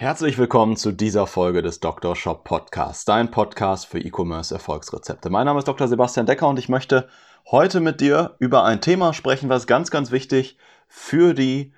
Herzlich willkommen zu dieser Folge des Dr. Shop Podcasts, dein Podcast für E-Commerce Erfolgsrezepte. Mein Name ist Dr. Sebastian Decker und ich möchte heute mit dir über ein Thema sprechen, was ganz, ganz wichtig für die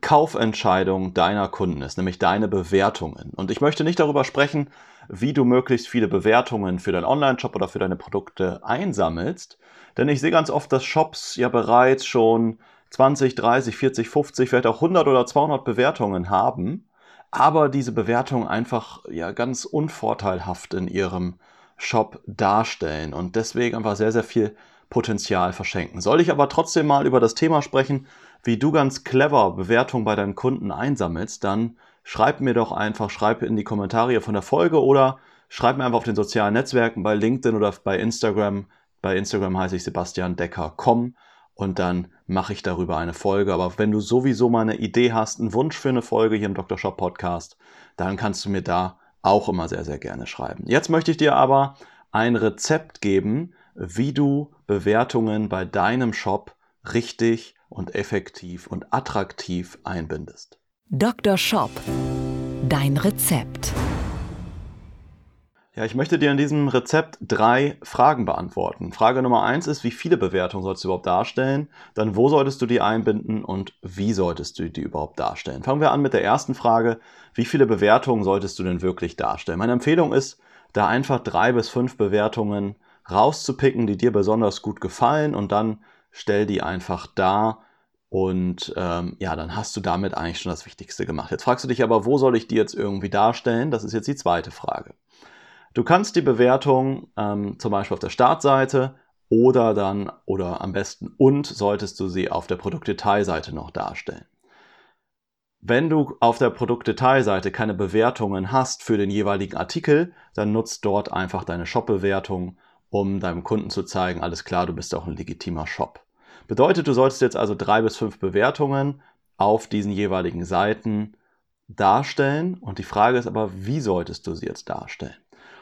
Kaufentscheidung deiner Kunden ist, nämlich deine Bewertungen. Und ich möchte nicht darüber sprechen, wie du möglichst viele Bewertungen für deinen Online-Shop oder für deine Produkte einsammelst, denn ich sehe ganz oft, dass Shops ja bereits schon 20, 30, 40, 50, vielleicht auch 100 oder 200 Bewertungen haben, aber diese Bewertungen einfach ja ganz unvorteilhaft in ihrem Shop darstellen und deswegen einfach sehr, sehr viel Potenzial verschenken. Soll ich aber trotzdem mal über das Thema sprechen, wie du ganz clever Bewertungen bei deinen Kunden einsammelst, dann schreib mir doch einfach, schreib in die Kommentare von der Folge oder schreib mir einfach auf den sozialen Netzwerken bei LinkedIn oder bei Instagram. Bei Instagram heiße ich Sebastian Decker.com und dann mache ich darüber eine Folge. Aber wenn du sowieso mal eine Idee hast, einen Wunsch für eine Folge hier im Dr. Shop Podcast, dann kannst du mir da auch immer sehr, sehr gerne schreiben. Jetzt möchte ich dir aber ein Rezept geben, wie du Bewertungen bei deinem Shop richtig und effektiv und attraktiv einbindest. Dr. Shop. Dein Rezept. Ja, ich möchte dir in diesem Rezept drei Fragen beantworten. Frage Nummer eins ist, wie viele Bewertungen sollst du überhaupt darstellen? Dann, wo solltest du die einbinden und wie solltest du die überhaupt darstellen? Fangen wir an mit der ersten Frage. Wie viele Bewertungen solltest du denn wirklich darstellen? Meine Empfehlung ist, da einfach drei bis fünf Bewertungen rauszupicken, die dir besonders gut gefallen und dann stell die einfach da und ähm, ja, dann hast du damit eigentlich schon das Wichtigste gemacht. Jetzt fragst du dich aber, wo soll ich die jetzt irgendwie darstellen? Das ist jetzt die zweite Frage. Du kannst die Bewertung ähm, zum Beispiel auf der Startseite oder dann oder am besten und solltest du sie auf der Produktdetailseite noch darstellen. Wenn du auf der Produktdetailseite keine Bewertungen hast für den jeweiligen Artikel, dann nutzt dort einfach deine Shop-Bewertung, um deinem Kunden zu zeigen, alles klar, du bist auch ein legitimer Shop. Bedeutet, du solltest jetzt also drei bis fünf Bewertungen auf diesen jeweiligen Seiten darstellen. Und die Frage ist aber, wie solltest du sie jetzt darstellen?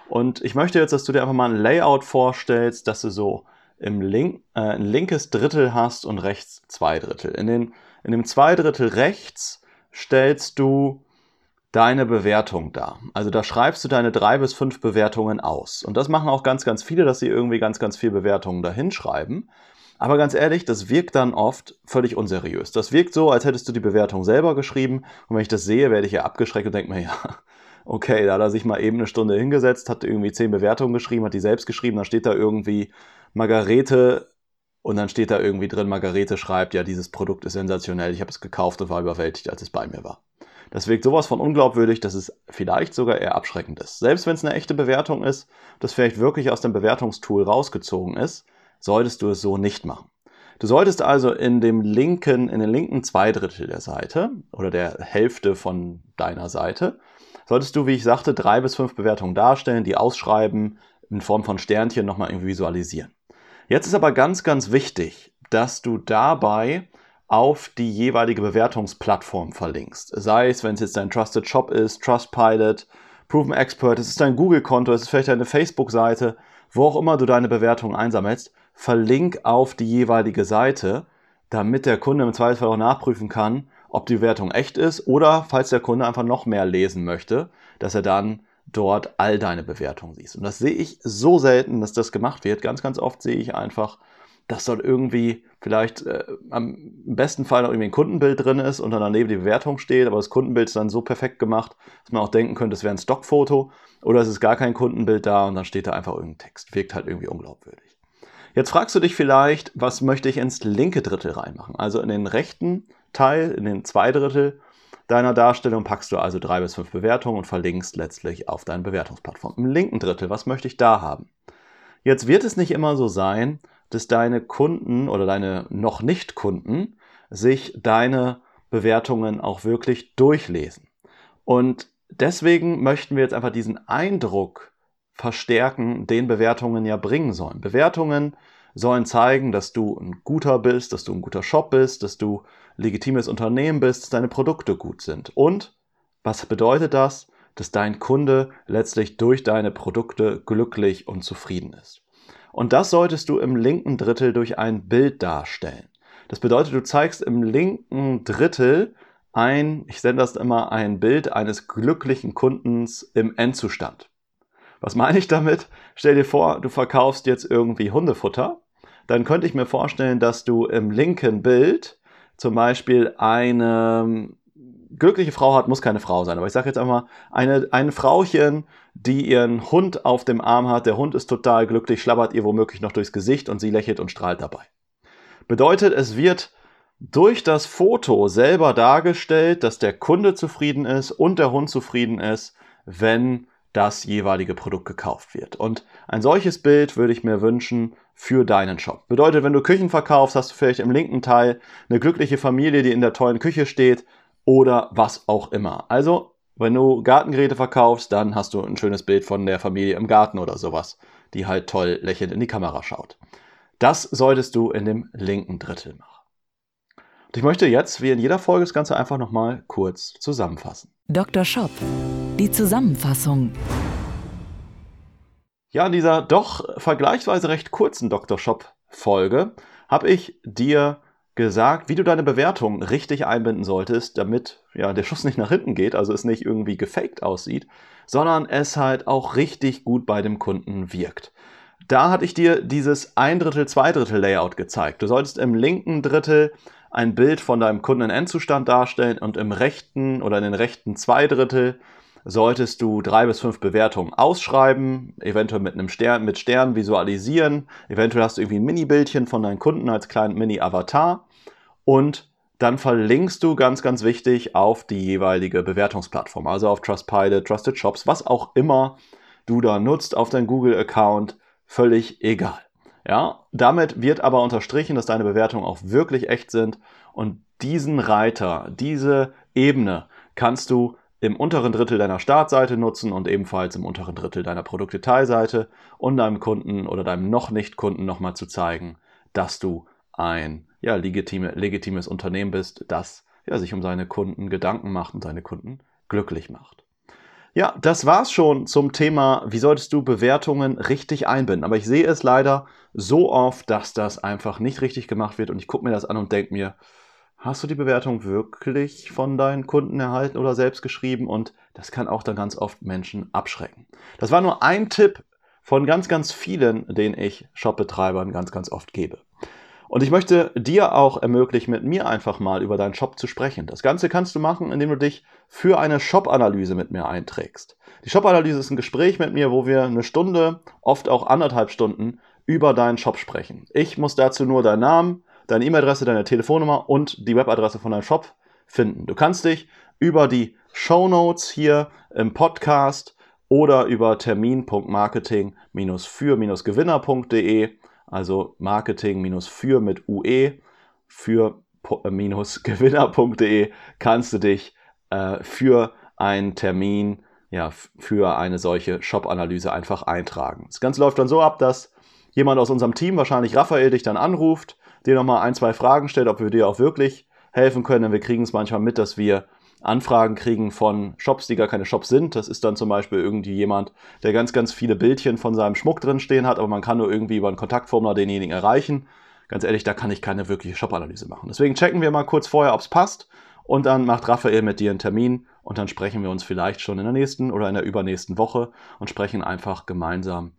Und ich möchte jetzt, dass du dir einfach mal ein Layout vorstellst, dass du so im Link, äh, ein linkes Drittel hast und rechts zwei Drittel. In, den, in dem zwei Drittel rechts stellst du deine Bewertung dar. Also da schreibst du deine drei bis fünf Bewertungen aus. Und das machen auch ganz, ganz viele, dass sie irgendwie ganz, ganz viele Bewertungen dahin schreiben. Aber ganz ehrlich, das wirkt dann oft völlig unseriös. Das wirkt so, als hättest du die Bewertung selber geschrieben. Und wenn ich das sehe, werde ich ja abgeschreckt und denke mir, ja, okay, da hat er sich mal eben eine Stunde hingesetzt, hat irgendwie zehn Bewertungen geschrieben, hat die selbst geschrieben, dann steht da irgendwie Margarete und dann steht da irgendwie drin, Margarete schreibt, ja, dieses Produkt ist sensationell, ich habe es gekauft und war überwältigt, als es bei mir war. Das wirkt sowas von unglaubwürdig, dass es vielleicht sogar eher abschreckend ist. Selbst wenn es eine echte Bewertung ist, das vielleicht wirklich aus dem Bewertungstool rausgezogen ist, solltest du es so nicht machen. Du solltest also in dem linken, in den linken zwei Drittel der Seite oder der Hälfte von deiner Seite, solltest du, wie ich sagte, drei bis fünf Bewertungen darstellen, die ausschreiben, in Form von Sternchen nochmal irgendwie visualisieren. Jetzt ist aber ganz, ganz wichtig, dass du dabei auf die jeweilige Bewertungsplattform verlinkst. Sei es, wenn es jetzt dein Trusted Shop ist, Trustpilot, Proven Expert, es ist dein Google-Konto, es ist vielleicht deine Facebook-Seite, wo auch immer du deine Bewertungen einsammelst, verlink auf die jeweilige Seite, damit der Kunde im Zweifelsfall auch nachprüfen kann, ob die Bewertung echt ist oder falls der Kunde einfach noch mehr lesen möchte, dass er dann dort all deine Bewertungen sieht. Und das sehe ich so selten, dass das gemacht wird. Ganz, ganz oft sehe ich einfach, dass dort irgendwie vielleicht äh, am besten Fall noch irgendwie ein Kundenbild drin ist und dann daneben die Bewertung steht, aber das Kundenbild ist dann so perfekt gemacht, dass man auch denken könnte, es wäre ein Stockfoto oder es ist gar kein Kundenbild da und dann steht da einfach irgendein Text. Wirkt halt irgendwie unglaubwürdig. Jetzt fragst du dich vielleicht, was möchte ich ins linke Drittel reinmachen? Also in den rechten Teil, in den zwei Drittel deiner Darstellung packst du also drei bis fünf Bewertungen und verlinkst letztlich auf deine Bewertungsplattform. Im linken Drittel, was möchte ich da haben? Jetzt wird es nicht immer so sein, dass deine Kunden oder deine noch nicht Kunden sich deine Bewertungen auch wirklich durchlesen. Und deswegen möchten wir jetzt einfach diesen Eindruck verstärken, den Bewertungen ja bringen sollen. Bewertungen sollen zeigen, dass du ein guter bist, dass du ein guter Shop bist, dass du legitimes Unternehmen bist, dass deine Produkte gut sind. Und was bedeutet das? Dass dein Kunde letztlich durch deine Produkte glücklich und zufrieden ist. Und das solltest du im linken Drittel durch ein Bild darstellen. Das bedeutet, du zeigst im linken Drittel ein, ich sende das immer, ein Bild eines glücklichen Kundens im Endzustand. Was meine ich damit? Stell dir vor, du verkaufst jetzt irgendwie Hundefutter. Dann könnte ich mir vorstellen, dass du im linken Bild zum Beispiel eine glückliche Frau hat, muss keine Frau sein, aber ich sage jetzt einmal, eine, ein Frauchen, die ihren Hund auf dem Arm hat, der Hund ist total glücklich, schlabbert ihr womöglich noch durchs Gesicht und sie lächelt und strahlt dabei. Bedeutet, es wird durch das Foto selber dargestellt, dass der Kunde zufrieden ist und der Hund zufrieden ist, wenn das jeweilige Produkt gekauft wird. Und ein solches Bild würde ich mir wünschen für deinen Shop. Bedeutet, wenn du Küchen verkaufst, hast du vielleicht im linken Teil eine glückliche Familie, die in der tollen Küche steht oder was auch immer. Also, wenn du Gartengeräte verkaufst, dann hast du ein schönes Bild von der Familie im Garten oder sowas, die halt toll lächelnd in die Kamera schaut. Das solltest du in dem linken Drittel machen. Und ich möchte jetzt, wie in jeder Folge, das Ganze einfach nochmal kurz zusammenfassen. Dr. Shop, die Zusammenfassung. Ja, in dieser doch vergleichsweise recht kurzen Dr. Shop-Folge habe ich dir gesagt, wie du deine Bewertung richtig einbinden solltest, damit ja, der Schuss nicht nach hinten geht, also es nicht irgendwie gefaked aussieht, sondern es halt auch richtig gut bei dem Kunden wirkt. Da hatte ich dir dieses ein Drittel, zwei Drittel Layout gezeigt. Du solltest im linken Drittel ein Bild von deinem Kunden in Endzustand darstellen und im rechten oder in den rechten zwei Drittel solltest du drei bis fünf Bewertungen ausschreiben, eventuell mit einem Stern, mit Sternen visualisieren, eventuell hast du irgendwie ein Mini-Bildchen von deinen Kunden als kleinen Mini-Avatar. Und dann verlinkst du ganz, ganz wichtig auf die jeweilige Bewertungsplattform, also auf Trustpilot, Trusted Shops, was auch immer du da nutzt, auf deinen Google-Account, völlig egal. Ja, damit wird aber unterstrichen, dass deine Bewertungen auch wirklich echt sind. Und diesen Reiter, diese Ebene kannst du im unteren Drittel deiner Startseite nutzen und ebenfalls im unteren Drittel deiner Produktdetailseite, um deinem Kunden oder deinem noch nicht Kunden nochmal zu zeigen, dass du ein ja, legitime, legitimes Unternehmen bist, das ja, sich um seine Kunden Gedanken macht und seine Kunden glücklich macht. Ja, das war's schon zum Thema, wie solltest du Bewertungen richtig einbinden. Aber ich sehe es leider so oft, dass das einfach nicht richtig gemacht wird und ich gucke mir das an und denke mir, hast du die Bewertung wirklich von deinen Kunden erhalten oder selbst geschrieben? Und das kann auch dann ganz oft Menschen abschrecken. Das war nur ein Tipp von ganz, ganz vielen, den ich Shopbetreibern ganz, ganz oft gebe. Und ich möchte dir auch ermöglichen, mit mir einfach mal über deinen Shop zu sprechen. Das Ganze kannst du machen, indem du dich für eine Shop-Analyse mit mir einträgst. Die Shop-Analyse ist ein Gespräch mit mir, wo wir eine Stunde, oft auch anderthalb Stunden über deinen Shop sprechen. Ich muss dazu nur deinen Namen, deine E-Mail-Adresse, deine Telefonnummer und die Webadresse von deinem Shop finden. Du kannst dich über die Show Notes hier im Podcast oder über termin.marketing-für-gewinner.de also Marketing-für mit UE für gewinner.de kannst du dich äh, für einen Termin, ja, für eine solche Shop-Analyse einfach eintragen. Das Ganze läuft dann so ab, dass jemand aus unserem Team, wahrscheinlich Raphael, dich dann anruft, dir nochmal ein, zwei Fragen stellt, ob wir dir auch wirklich helfen können. Denn wir kriegen es manchmal mit, dass wir Anfragen kriegen von Shops, die gar keine Shops sind. Das ist dann zum Beispiel irgendwie jemand, der ganz, ganz viele Bildchen von seinem Schmuck drin stehen hat, aber man kann nur irgendwie über ein Kontaktformular denjenigen erreichen. Ganz ehrlich, da kann ich keine wirkliche Shop-Analyse machen. Deswegen checken wir mal kurz vorher, ob es passt. Und dann macht Raphael mit dir einen Termin und dann sprechen wir uns vielleicht schon in der nächsten oder in der übernächsten Woche und sprechen einfach gemeinsam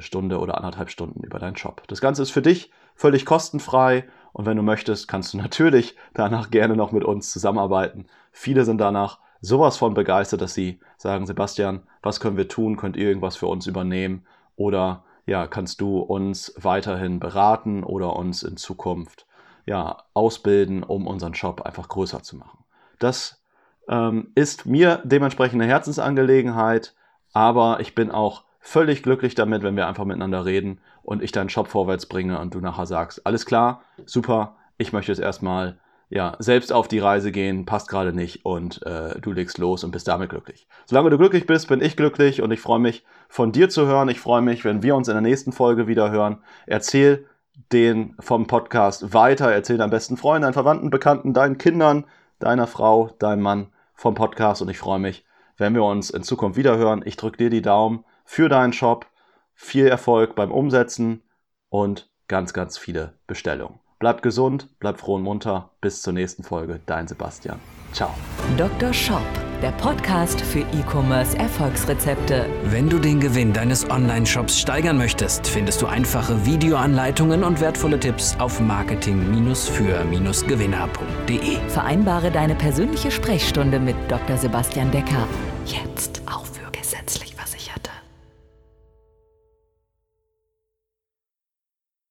eine Stunde oder anderthalb Stunden über deinen Shop. Das Ganze ist für dich völlig kostenfrei und wenn du möchtest, kannst du natürlich danach gerne noch mit uns zusammenarbeiten. Viele sind danach sowas von begeistert, dass sie sagen, Sebastian, was können wir tun? Könnt ihr irgendwas für uns übernehmen? Oder ja, kannst du uns weiterhin beraten oder uns in Zukunft ja, ausbilden, um unseren Shop einfach größer zu machen? Das ähm, ist mir dementsprechend eine Herzensangelegenheit, aber ich bin auch völlig glücklich damit, wenn wir einfach miteinander reden und ich deinen Shop vorwärts bringe und du nachher sagst, alles klar, super, ich möchte jetzt erstmal ja, selbst auf die Reise gehen passt gerade nicht und äh, du legst los und bist damit glücklich. Solange du glücklich bist, bin ich glücklich und ich freue mich, von dir zu hören. Ich freue mich, wenn wir uns in der nächsten Folge wieder hören. Erzähl den vom Podcast weiter, erzähl deinen besten Freunden, deinen Verwandten, Bekannten, deinen Kindern, deiner Frau, deinem Mann vom Podcast und ich freue mich, wenn wir uns in Zukunft wieder hören. Ich drücke dir die Daumen für deinen Shop. Viel Erfolg beim Umsetzen und ganz, ganz viele Bestellungen. Bleib gesund, bleib froh und munter. Bis zur nächsten Folge. Dein Sebastian. Ciao. Dr. Shop, der Podcast für E-Commerce Erfolgsrezepte. Wenn du den Gewinn deines Online-Shops steigern möchtest, findest du einfache Videoanleitungen und wertvolle Tipps auf marketing-für-gewinner.de. Vereinbare deine persönliche Sprechstunde mit Dr. Sebastian Decker. Jetzt auf